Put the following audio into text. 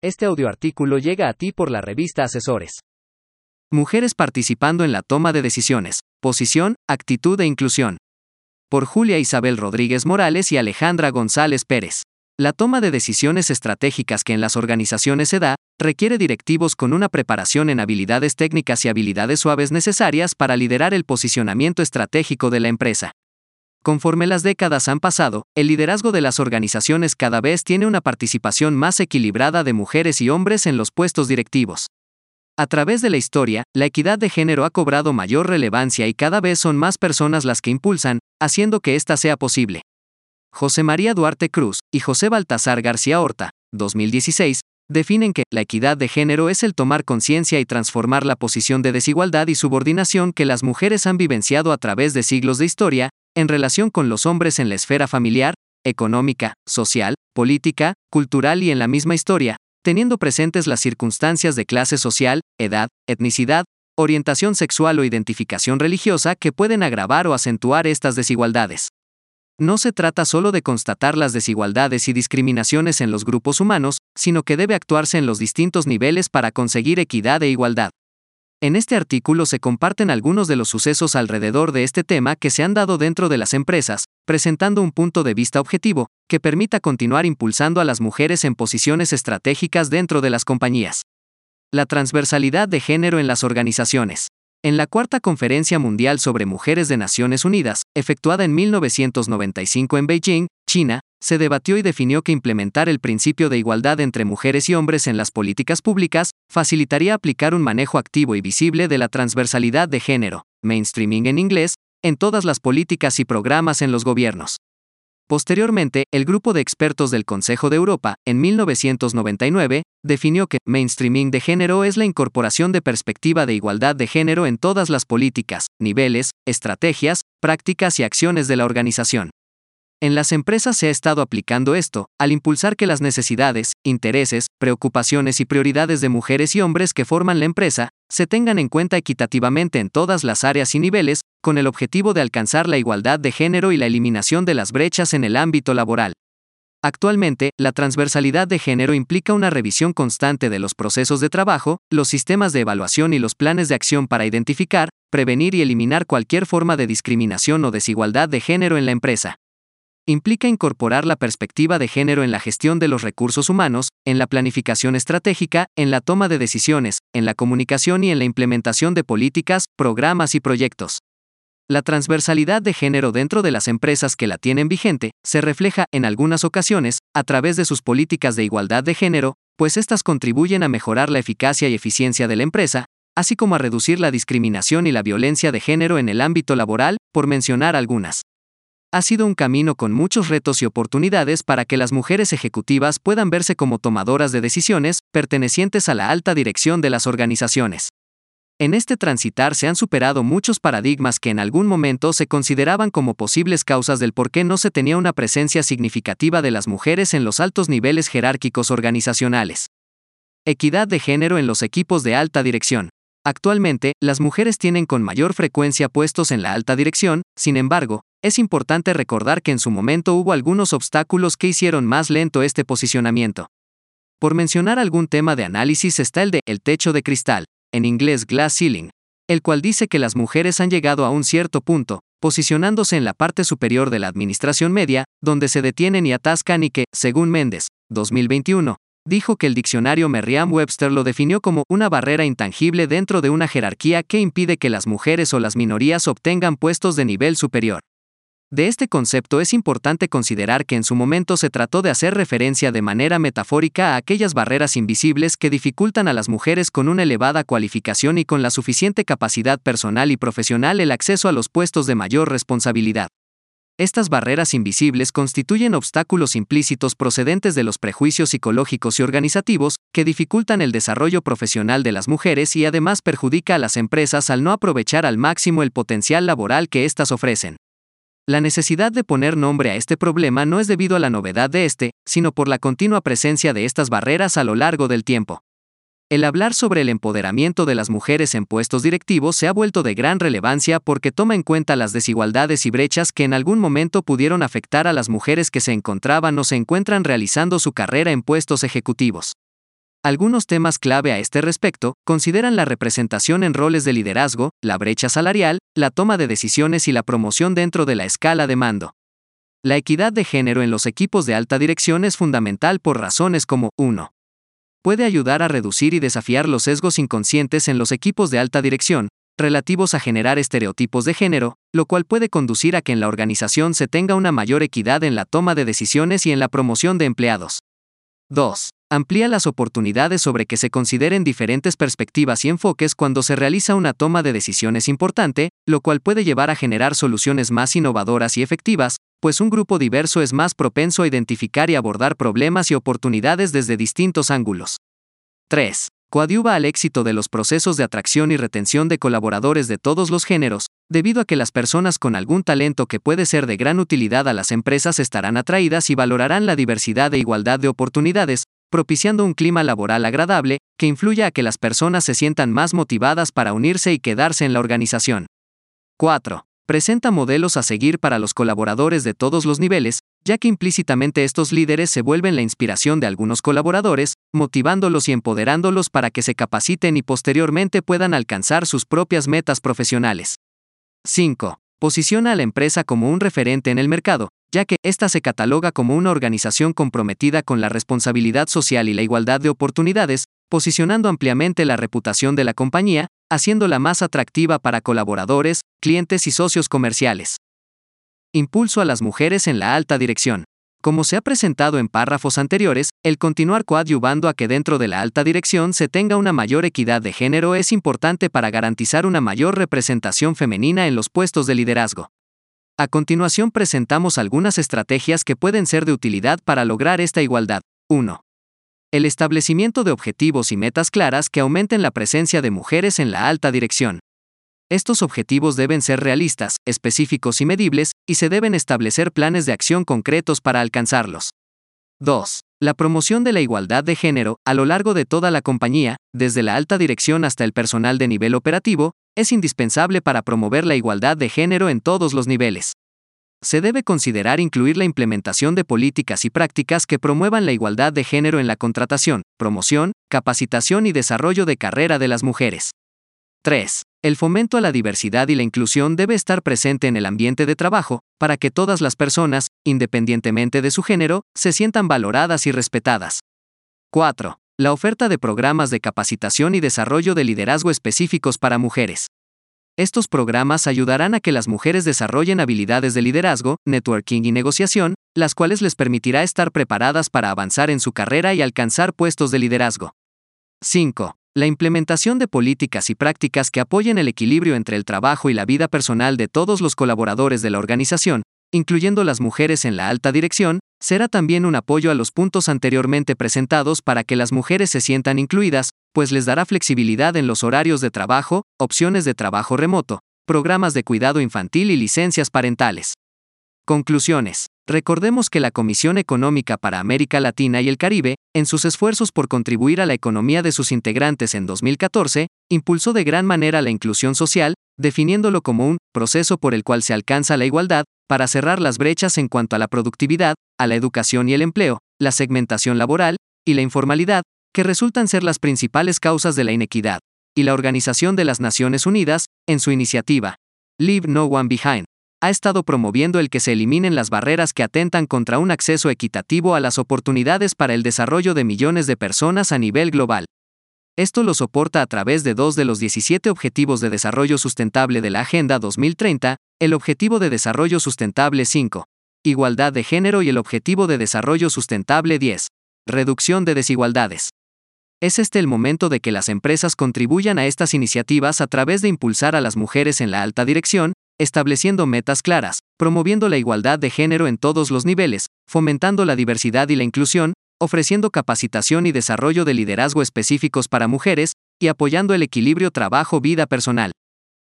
Este audioartículo llega a ti por la revista Asesores. Mujeres participando en la toma de decisiones. Posición, actitud e inclusión. Por Julia Isabel Rodríguez Morales y Alejandra González Pérez. La toma de decisiones estratégicas que en las organizaciones se da, requiere directivos con una preparación en habilidades técnicas y habilidades suaves necesarias para liderar el posicionamiento estratégico de la empresa. Conforme las décadas han pasado, el liderazgo de las organizaciones cada vez tiene una participación más equilibrada de mujeres y hombres en los puestos directivos. A través de la historia, la equidad de género ha cobrado mayor relevancia y cada vez son más personas las que impulsan, haciendo que ésta sea posible. José María Duarte Cruz y José Baltasar García Horta, 2016, definen que la equidad de género es el tomar conciencia y transformar la posición de desigualdad y subordinación que las mujeres han vivenciado a través de siglos de historia, en relación con los hombres en la esfera familiar, económica, social, política, cultural y en la misma historia, teniendo presentes las circunstancias de clase social, edad, etnicidad, orientación sexual o identificación religiosa que pueden agravar o acentuar estas desigualdades. No se trata solo de constatar las desigualdades y discriminaciones en los grupos humanos, sino que debe actuarse en los distintos niveles para conseguir equidad e igualdad. En este artículo se comparten algunos de los sucesos alrededor de este tema que se han dado dentro de las empresas, presentando un punto de vista objetivo, que permita continuar impulsando a las mujeres en posiciones estratégicas dentro de las compañías. La transversalidad de género en las organizaciones. En la Cuarta Conferencia Mundial sobre Mujeres de Naciones Unidas, efectuada en 1995 en Beijing, China, se debatió y definió que implementar el principio de igualdad entre mujeres y hombres en las políticas públicas facilitaría aplicar un manejo activo y visible de la transversalidad de género, mainstreaming en inglés, en todas las políticas y programas en los gobiernos. Posteriormente, el grupo de expertos del Consejo de Europa, en 1999, definió que mainstreaming de género es la incorporación de perspectiva de igualdad de género en todas las políticas, niveles, estrategias, prácticas y acciones de la organización. En las empresas se ha estado aplicando esto, al impulsar que las necesidades, intereses, preocupaciones y prioridades de mujeres y hombres que forman la empresa, se tengan en cuenta equitativamente en todas las áreas y niveles, con el objetivo de alcanzar la igualdad de género y la eliminación de las brechas en el ámbito laboral. Actualmente, la transversalidad de género implica una revisión constante de los procesos de trabajo, los sistemas de evaluación y los planes de acción para identificar, prevenir y eliminar cualquier forma de discriminación o desigualdad de género en la empresa implica incorporar la perspectiva de género en la gestión de los recursos humanos, en la planificación estratégica, en la toma de decisiones, en la comunicación y en la implementación de políticas, programas y proyectos. La transversalidad de género dentro de las empresas que la tienen vigente se refleja, en algunas ocasiones, a través de sus políticas de igualdad de género, pues estas contribuyen a mejorar la eficacia y eficiencia de la empresa, así como a reducir la discriminación y la violencia de género en el ámbito laboral, por mencionar algunas ha sido un camino con muchos retos y oportunidades para que las mujeres ejecutivas puedan verse como tomadoras de decisiones, pertenecientes a la alta dirección de las organizaciones. En este transitar se han superado muchos paradigmas que en algún momento se consideraban como posibles causas del por qué no se tenía una presencia significativa de las mujeres en los altos niveles jerárquicos organizacionales. Equidad de género en los equipos de alta dirección. Actualmente, las mujeres tienen con mayor frecuencia puestos en la alta dirección, sin embargo, es importante recordar que en su momento hubo algunos obstáculos que hicieron más lento este posicionamiento. Por mencionar algún tema de análisis está el de el techo de cristal, en inglés glass ceiling, el cual dice que las mujeres han llegado a un cierto punto, posicionándose en la parte superior de la administración media, donde se detienen y atascan y que, según Méndez, 2021, dijo que el diccionario Merriam-Webster lo definió como una barrera intangible dentro de una jerarquía que impide que las mujeres o las minorías obtengan puestos de nivel superior. De este concepto es importante considerar que en su momento se trató de hacer referencia de manera metafórica a aquellas barreras invisibles que dificultan a las mujeres con una elevada cualificación y con la suficiente capacidad personal y profesional el acceso a los puestos de mayor responsabilidad. Estas barreras invisibles constituyen obstáculos implícitos procedentes de los prejuicios psicológicos y organizativos, que dificultan el desarrollo profesional de las mujeres y además perjudica a las empresas al no aprovechar al máximo el potencial laboral que éstas ofrecen. La necesidad de poner nombre a este problema no es debido a la novedad de este, sino por la continua presencia de estas barreras a lo largo del tiempo. El hablar sobre el empoderamiento de las mujeres en puestos directivos se ha vuelto de gran relevancia porque toma en cuenta las desigualdades y brechas que en algún momento pudieron afectar a las mujeres que se encontraban o se encuentran realizando su carrera en puestos ejecutivos. Algunos temas clave a este respecto consideran la representación en roles de liderazgo, la brecha salarial, la toma de decisiones y la promoción dentro de la escala de mando. La equidad de género en los equipos de alta dirección es fundamental por razones como 1. Puede ayudar a reducir y desafiar los sesgos inconscientes en los equipos de alta dirección, relativos a generar estereotipos de género, lo cual puede conducir a que en la organización se tenga una mayor equidad en la toma de decisiones y en la promoción de empleados. 2. Amplía las oportunidades sobre que se consideren diferentes perspectivas y enfoques cuando se realiza una toma de decisiones importante, lo cual puede llevar a generar soluciones más innovadoras y efectivas, pues un grupo diverso es más propenso a identificar y abordar problemas y oportunidades desde distintos ángulos. 3 coadyuva al éxito de los procesos de atracción y retención de colaboradores de todos los géneros, debido a que las personas con algún talento que puede ser de gran utilidad a las empresas estarán atraídas y valorarán la diversidad e igualdad de oportunidades, propiciando un clima laboral agradable, que influya a que las personas se sientan más motivadas para unirse y quedarse en la organización. 4 presenta modelos a seguir para los colaboradores de todos los niveles, ya que implícitamente estos líderes se vuelven la inspiración de algunos colaboradores, motivándolos y empoderándolos para que se capaciten y posteriormente puedan alcanzar sus propias metas profesionales. 5. Posiciona a la empresa como un referente en el mercado, ya que ésta se cataloga como una organización comprometida con la responsabilidad social y la igualdad de oportunidades, posicionando ampliamente la reputación de la compañía, haciéndola más atractiva para colaboradores, clientes y socios comerciales. Impulso a las mujeres en la alta dirección. Como se ha presentado en párrafos anteriores, el continuar coadyuvando a que dentro de la alta dirección se tenga una mayor equidad de género es importante para garantizar una mayor representación femenina en los puestos de liderazgo. A continuación presentamos algunas estrategias que pueden ser de utilidad para lograr esta igualdad. 1. El establecimiento de objetivos y metas claras que aumenten la presencia de mujeres en la alta dirección. Estos objetivos deben ser realistas, específicos y medibles, y se deben establecer planes de acción concretos para alcanzarlos. 2. La promoción de la igualdad de género, a lo largo de toda la compañía, desde la alta dirección hasta el personal de nivel operativo, es indispensable para promover la igualdad de género en todos los niveles se debe considerar incluir la implementación de políticas y prácticas que promuevan la igualdad de género en la contratación, promoción, capacitación y desarrollo de carrera de las mujeres. 3. El fomento a la diversidad y la inclusión debe estar presente en el ambiente de trabajo, para que todas las personas, independientemente de su género, se sientan valoradas y respetadas. 4. La oferta de programas de capacitación y desarrollo de liderazgo específicos para mujeres. Estos programas ayudarán a que las mujeres desarrollen habilidades de liderazgo, networking y negociación, las cuales les permitirá estar preparadas para avanzar en su carrera y alcanzar puestos de liderazgo. 5. La implementación de políticas y prácticas que apoyen el equilibrio entre el trabajo y la vida personal de todos los colaboradores de la organización, incluyendo las mujeres en la alta dirección, será también un apoyo a los puntos anteriormente presentados para que las mujeres se sientan incluidas, pues les dará flexibilidad en los horarios de trabajo, opciones de trabajo remoto, programas de cuidado infantil y licencias parentales. Conclusiones. Recordemos que la Comisión Económica para América Latina y el Caribe, en sus esfuerzos por contribuir a la economía de sus integrantes en 2014, impulsó de gran manera la inclusión social, definiéndolo como un proceso por el cual se alcanza la igualdad, para cerrar las brechas en cuanto a la productividad, a la educación y el empleo, la segmentación laboral, y la informalidad, que resultan ser las principales causas de la inequidad, y la Organización de las Naciones Unidas, en su iniciativa, Leave No One Behind, ha estado promoviendo el que se eliminen las barreras que atentan contra un acceso equitativo a las oportunidades para el desarrollo de millones de personas a nivel global. Esto lo soporta a través de dos de los 17 Objetivos de Desarrollo Sustentable de la Agenda 2030, el Objetivo de Desarrollo Sustentable 5, Igualdad de Género y el Objetivo de Desarrollo Sustentable 10, Reducción de Desigualdades. Es este el momento de que las empresas contribuyan a estas iniciativas a través de impulsar a las mujeres en la alta dirección, estableciendo metas claras, promoviendo la igualdad de género en todos los niveles, fomentando la diversidad y la inclusión, ofreciendo capacitación y desarrollo de liderazgo específicos para mujeres, y apoyando el equilibrio trabajo-vida personal.